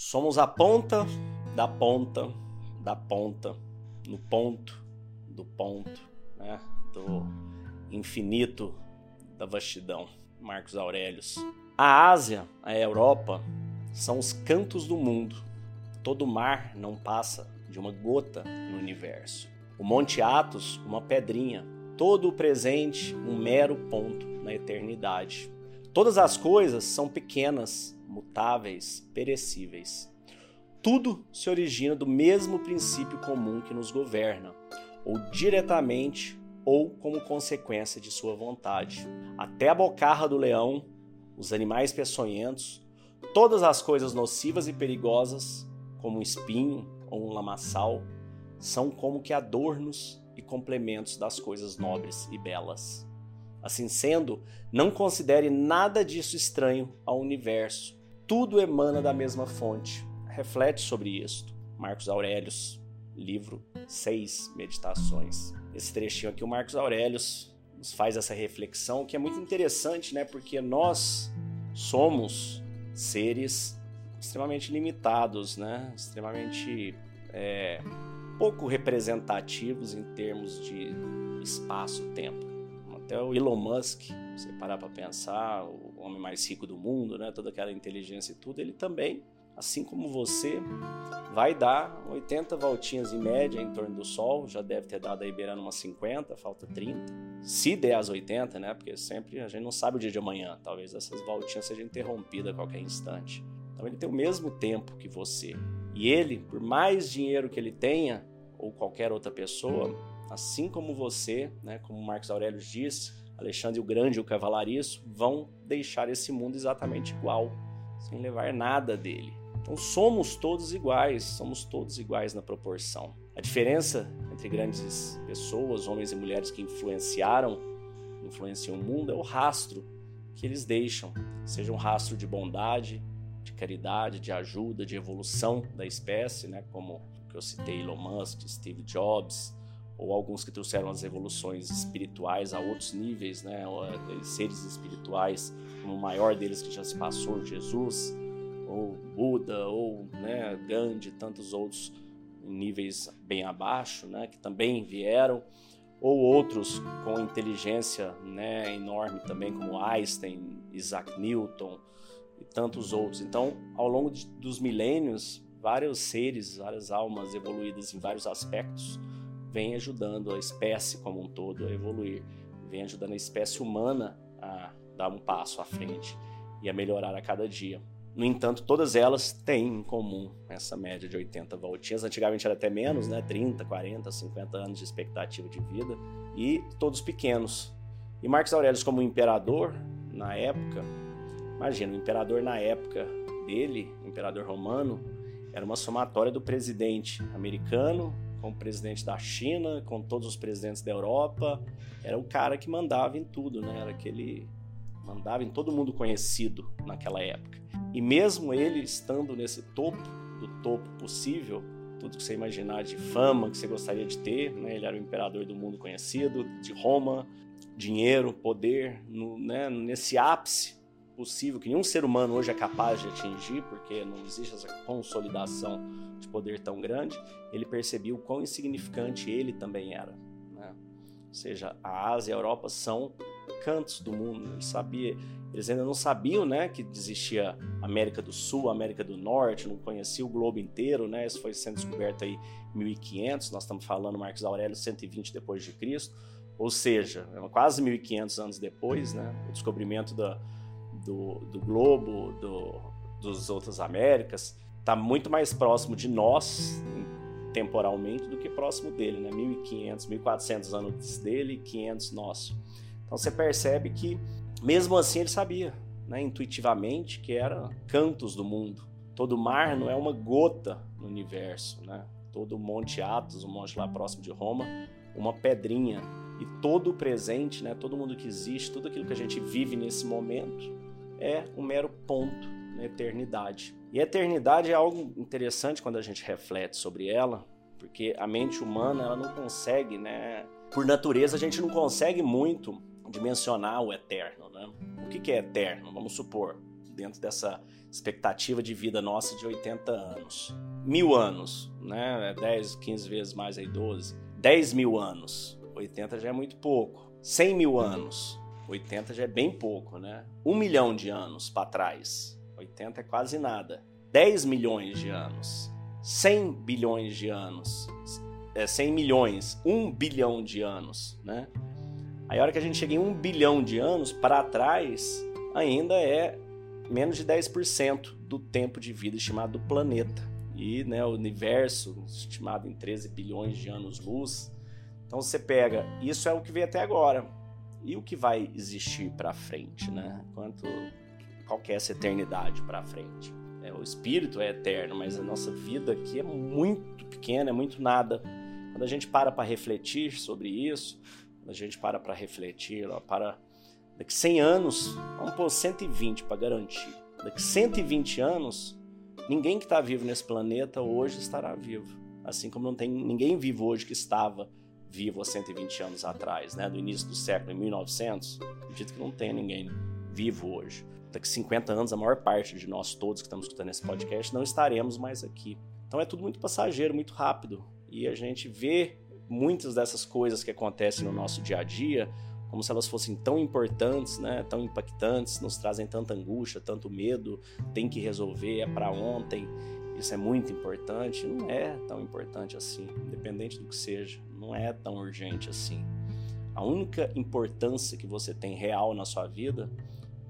Somos a ponta da ponta da ponta, no ponto do ponto, né? do infinito da vastidão. Marcos Aurelius. A Ásia, a Europa, são os cantos do mundo. Todo mar não passa de uma gota no universo. O Monte Athos, uma pedrinha. Todo o presente, um mero ponto na eternidade. Todas as coisas são pequenas, mutáveis, perecíveis. Tudo se origina do mesmo princípio comum que nos governa, ou diretamente ou como consequência de sua vontade. Até a bocarra do leão, os animais peçonhentos, todas as coisas nocivas e perigosas, como um espinho ou um lamaçal, são como que adornos e complementos das coisas nobres e belas. Assim sendo, não considere nada disso estranho ao universo. Tudo emana da mesma fonte. Reflete sobre isto. Marcos Aurelius, livro 6, Meditações. Esse trechinho aqui, o Marcos Aurelius nos faz essa reflexão que é muito interessante, né? Porque nós somos seres extremamente limitados, né? Extremamente é, pouco representativos em termos de espaço-tempo. Até o Elon Musk, você parar para pensar, o homem mais rico do mundo, né? Toda aquela inteligência e tudo, ele também assim como você, vai dar 80 voltinhas em média em torno do Sol, já deve ter dado aí beirando umas 50, falta 30. Se der as 80, né? Porque sempre a gente não sabe o dia de amanhã, talvez essas voltinhas sejam interrompidas a qualquer instante. Então ele tem o mesmo tempo que você. E ele, por mais dinheiro que ele tenha, ou qualquer outra pessoa, assim como você, né, como Marcos Aurélio disse, Alexandre o Grande e o Cavalariço vão deixar esse mundo exatamente igual, sem levar nada dele. Então somos todos iguais, somos todos iguais na proporção. A diferença entre grandes pessoas, homens e mulheres que influenciaram, influenciam o mundo, é o rastro que eles deixam, seja um rastro de bondade, de caridade, de ajuda, de evolução da espécie, né, como que eu citei Elon Musk, Steve Jobs, ou alguns que trouxeram as evoluções espirituais a outros níveis, né, seres espirituais, como o maior deles que já se passou, Jesus, ou Buda, ou né, Gandhi, tantos outros níveis bem abaixo, né, que também vieram, ou outros com inteligência né, enorme também, como Einstein, Isaac Newton e tantos outros. Então, ao longo de, dos milênios, vários seres, várias almas evoluídas em vários aspectos vêm ajudando a espécie como um todo a evoluir, vêm ajudando a espécie humana a dar um passo à frente e a melhorar a cada dia. No entanto, todas elas têm em comum essa média de 80 voltinhas. Antigamente era até menos, né? 30, 40, 50 anos de expectativa de vida. E todos pequenos. E Marcos Aurelius, como imperador na época, imagina, o imperador na época dele, imperador romano, era uma somatória do presidente americano com o presidente da China, com todos os presidentes da Europa. Era o cara que mandava em tudo, né? Era aquele mandava em todo mundo conhecido naquela época. E mesmo ele estando nesse topo, do topo possível, tudo que você imaginar de fama que você gostaria de ter, né? ele era o imperador do mundo conhecido, de Roma, dinheiro, poder, no, né? nesse ápice possível que nenhum ser humano hoje é capaz de atingir, porque não existe essa consolidação de poder tão grande, ele percebeu o quão insignificante ele também era. Né? Ou seja, a Ásia e a Europa são cantos do mundo. Ele sabia, eles ainda não sabiam, né, que existia América do Sul, América do Norte, não conhecia o globo inteiro, né? Isso foi sendo descoberto aí em 1500. Nós estamos falando Marcos Aurélio 120 depois de Cristo, ou seja, quase 1500 anos depois, né? O descobrimento da, do, do globo, do, dos outras Américas está muito mais próximo de nós temporalmente do que próximo dele, né? 1500, 1400 anos dele e 500 nosso. Então você percebe que, mesmo assim, ele sabia, né, intuitivamente, que era cantos do mundo. Todo mar não é uma gota no universo, né? Todo Monte Athos, o monte lá próximo de Roma, uma pedrinha. E todo o presente, né, todo mundo que existe, tudo aquilo que a gente vive nesse momento, é um mero ponto na eternidade. E a eternidade é algo interessante quando a gente reflete sobre ela, porque a mente humana ela não consegue, né? Por natureza a gente não consegue muito dimensionar o eterno, né? O que, é eterno? Vamos supor, dentro dessa expectativa de vida nossa de 80 anos. Mil anos, né? 10, 15 vezes mais aí, 12. 10 mil anos, 80 já é muito pouco. 100 mil anos, 80 já é bem pouco, né? Um milhão de anos para trás, 80 é quase nada. 10 milhões de anos, 100 bilhões de anos, é, 100 milhões, 1 bilhão de anos, né? Aí a hora que a gente chega em 1 bilhão de anos, para trás, ainda é menos de 10% do tempo de vida estimado do planeta. E né, o universo, estimado em 13 bilhões de anos-luz. Então você pega, isso é o que veio até agora. E o que vai existir para frente, né? Quanto, qual que é essa eternidade para frente? É, o espírito é eterno, mas a nossa vida aqui é muito pequena, é muito nada. Quando a gente para para refletir sobre isso, quando a gente para para refletir, ó, para daqui 100 anos, vamos pôr 120 para garantir. Daqui 120 anos, ninguém que está vivo nesse planeta hoje estará vivo. Assim como não tem ninguém vivo hoje que estava vivo há 120 anos atrás, né? Do início do século, em 1900. Acredito que não tenha ninguém vivo hoje daqui 50 anos, a maior parte de nós todos que estamos escutando esse podcast não estaremos mais aqui. Então é tudo muito passageiro, muito rápido. E a gente vê muitas dessas coisas que acontecem no nosso dia a dia como se elas fossem tão importantes, né, tão impactantes, nos trazem tanta angústia, tanto medo, tem que resolver, é para ontem. Isso é muito importante, não é tão importante assim, independente do que seja, não é tão urgente assim. A única importância que você tem real na sua vida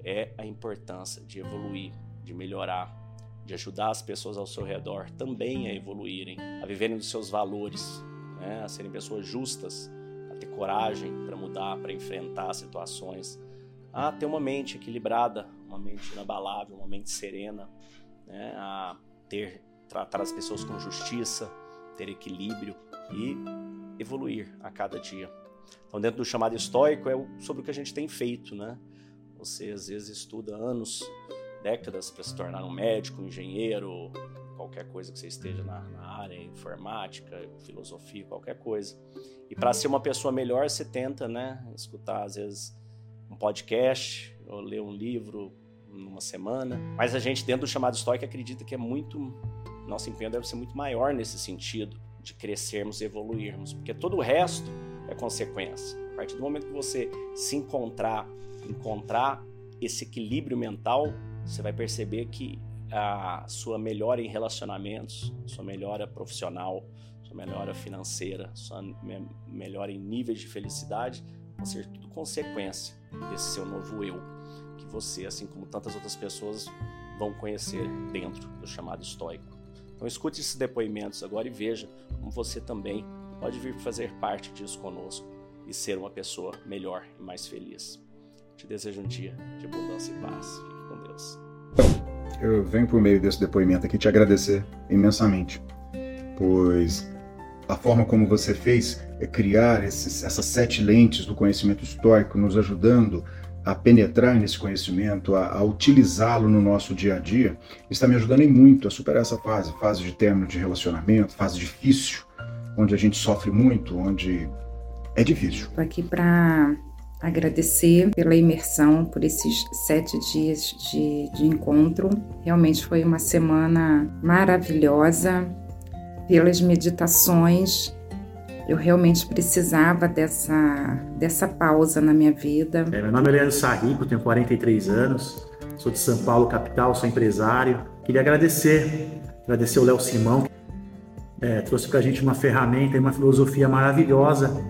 é a importância de evoluir, de melhorar, de ajudar as pessoas ao seu redor também a evoluírem, a viverem dos seus valores, né? a serem pessoas justas, a ter coragem para mudar, para enfrentar situações, a ter uma mente equilibrada, uma mente inabalável, uma mente serena, né? a ter tratar as pessoas com justiça, ter equilíbrio e evoluir a cada dia. Então, dentro do chamado estoico, é sobre o que a gente tem feito, né? Você às vezes estuda anos, décadas para se tornar um médico, um engenheiro, qualquer coisa que você esteja na, na área, informática, filosofia, qualquer coisa. E para ser uma pessoa melhor, você tenta, né, escutar às vezes um podcast ou ler um livro numa semana. Mas a gente dentro do chamado estoico acredita que é muito nosso empenho deve ser muito maior nesse sentido de crescermos e evoluirmos, porque todo o resto é consequência. A partir do momento que você se encontrar encontrar esse equilíbrio mental, você vai perceber que a sua melhora em relacionamentos, sua melhora profissional, sua melhora financeira, sua me melhora em níveis de felicidade vão ser tudo consequência desse seu novo eu, você, assim como tantas outras pessoas, vão conhecer dentro do chamado estoico. Então escute esses depoimentos agora e veja como você também pode vir fazer parte disso conosco e ser uma pessoa melhor e mais feliz. Te desejo um dia de abundância e paz. Fique com Deus. Eu venho por meio desse depoimento aqui te agradecer imensamente, pois a forma como você fez é criar esses, essas sete lentes do conhecimento histórico, nos ajudando a penetrar nesse conhecimento, a, a utilizá-lo no nosso dia a dia, está me ajudando muito a superar essa fase, fase de término de relacionamento, fase difícil, onde a gente sofre muito, onde é difícil. Estou aqui para agradecer pela imersão, por esses sete dias de, de encontro. Realmente foi uma semana maravilhosa. Pelas meditações, eu realmente precisava dessa, dessa pausa na minha vida. É, meu nome é Leandro Sarrico, tenho 43 anos, sou de São Paulo, capital, sou empresário. Queria agradecer, agradecer o Léo Simão, que é, trouxe para a gente uma ferramenta e uma filosofia maravilhosa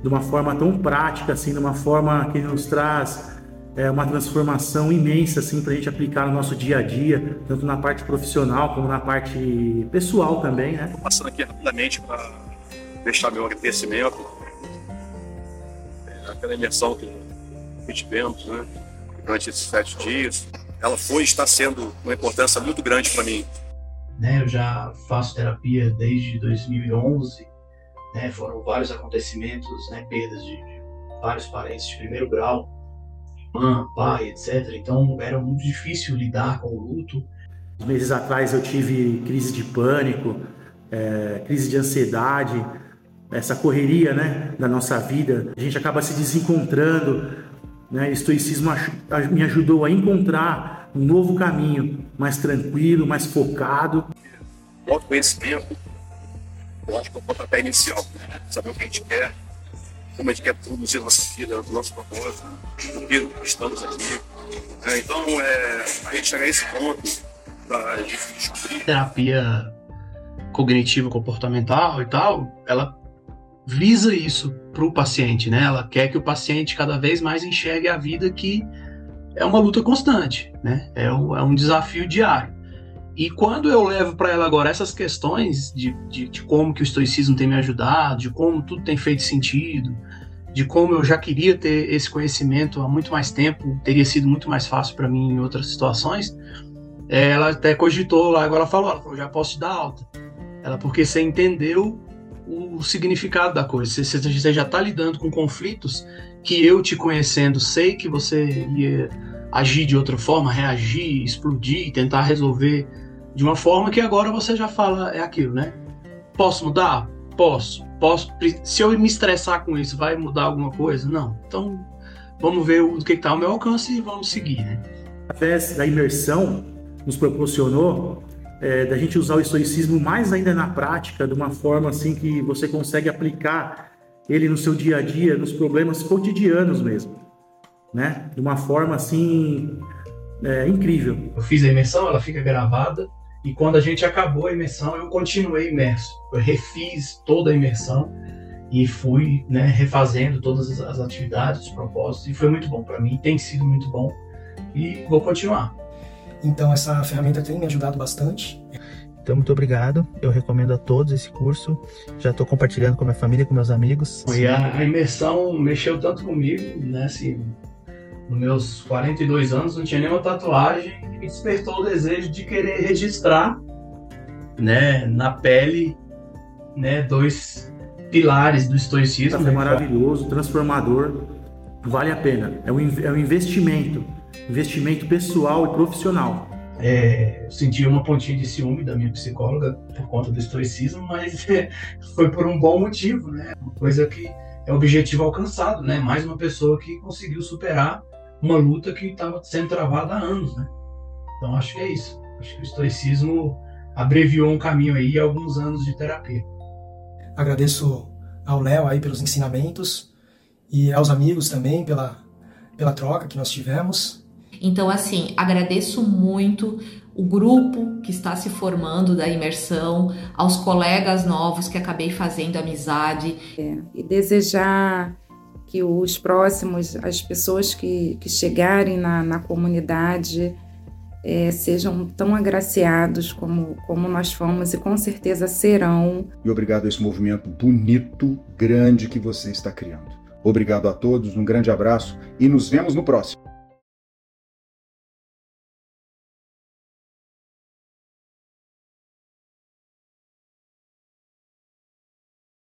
de uma forma tão prática, assim, de uma forma que nos traz é, uma transformação imensa assim, para a gente aplicar no nosso dia a dia, tanto na parte profissional como na parte pessoal também. Né? Passando aqui rapidamente para deixar meu agradecimento é, aquela imersão que tivemos né, durante esses sete dias. Ela foi e está sendo uma importância muito grande para mim. Né, eu já faço terapia desde 2011 né? Foram vários acontecimentos, né? Perdas de, de vários parentes de primeiro grau, irmã, pai, etc. Então era muito difícil lidar com o luto. Meses atrás eu tive crise de pânico, é, crise de ansiedade, essa correria, né, da nossa vida. A gente acaba se desencontrando, né? O estoicismo me ajudou a encontrar um novo caminho, mais tranquilo, mais focado. O autoconhecimento, eu acho que é o pontapé inicial. Saber o que a gente quer, como a gente quer produzir nossa vida, o nosso propósito, por que estamos aqui. É, então, é, a gente chegar a esse ponto da descobrir. Terapia cognitivo comportamental e tal, ela visa isso para o paciente, né? Ela quer que o paciente cada vez mais enxergue a vida que é uma luta constante, né? É um, é um desafio diário. E quando eu levo para ela agora essas questões de, de, de, como que o estoicismo tem me ajudado, de como tudo tem feito sentido, de como eu já queria ter esse conhecimento há muito mais tempo, teria sido muito mais fácil para mim em outras situações, é, ela até cogitou lá, agora ela falou, ela falou, já posso te dar alta. Ela, porque você entendeu o significado da coisa, você, você já está lidando com conflitos que eu te conhecendo sei que você ia agir de outra forma, reagir, explodir, tentar resolver de uma forma que agora você já fala é aquilo, né? Posso mudar? Posso. Posso. Se eu me estressar com isso, vai mudar alguma coisa? Não. Então, vamos ver o que está ao meu alcance e vamos seguir, né? Através da imersão, nos proporcionou é, da gente usar o estoicismo mais ainda na prática, de uma forma assim que você consegue aplicar ele no seu dia a dia, nos problemas cotidianos mesmo, né? De uma forma assim é, incrível. Eu fiz a imersão, ela fica gravada e quando a gente acabou a imersão, eu continuei imerso. Eu refiz toda a imersão e fui né, refazendo todas as atividades, os propósitos e foi muito bom para mim, tem sido muito bom e vou continuar. Então essa ferramenta tem me ajudado bastante. Então, muito obrigado. Eu recomendo a todos esse curso. Já estou compartilhando com a minha família, com meus amigos. E a imersão mexeu tanto comigo, né? Assim, nos meus 42 anos não tinha nenhuma tatuagem e despertou o desejo de querer registrar, né, na pele, né, dois pilares do estoicismo. É maravilhoso, transformador, vale a pena. É um, é um investimento, investimento pessoal e profissional. É, eu senti uma pontinha de ciúme da minha psicóloga por conta do estoicismo, mas é, foi por um bom motivo, né? Uma coisa que é objetivo alcançado, né? Mais uma pessoa que conseguiu superar uma luta que estava sendo travada há anos, né? Então acho que é isso. Acho que o estoicismo abreviou um caminho aí alguns anos de terapia. Agradeço ao Léo aí pelos ensinamentos e aos amigos também pela pela troca que nós tivemos. Então, assim, agradeço muito o grupo que está se formando da imersão, aos colegas novos que acabei fazendo amizade. É, e desejar que os próximos, as pessoas que, que chegarem na, na comunidade, é, sejam tão agraciados como, como nós fomos e com certeza serão. E obrigado a esse movimento bonito, grande que você está criando. Obrigado a todos, um grande abraço e nos vemos no próximo.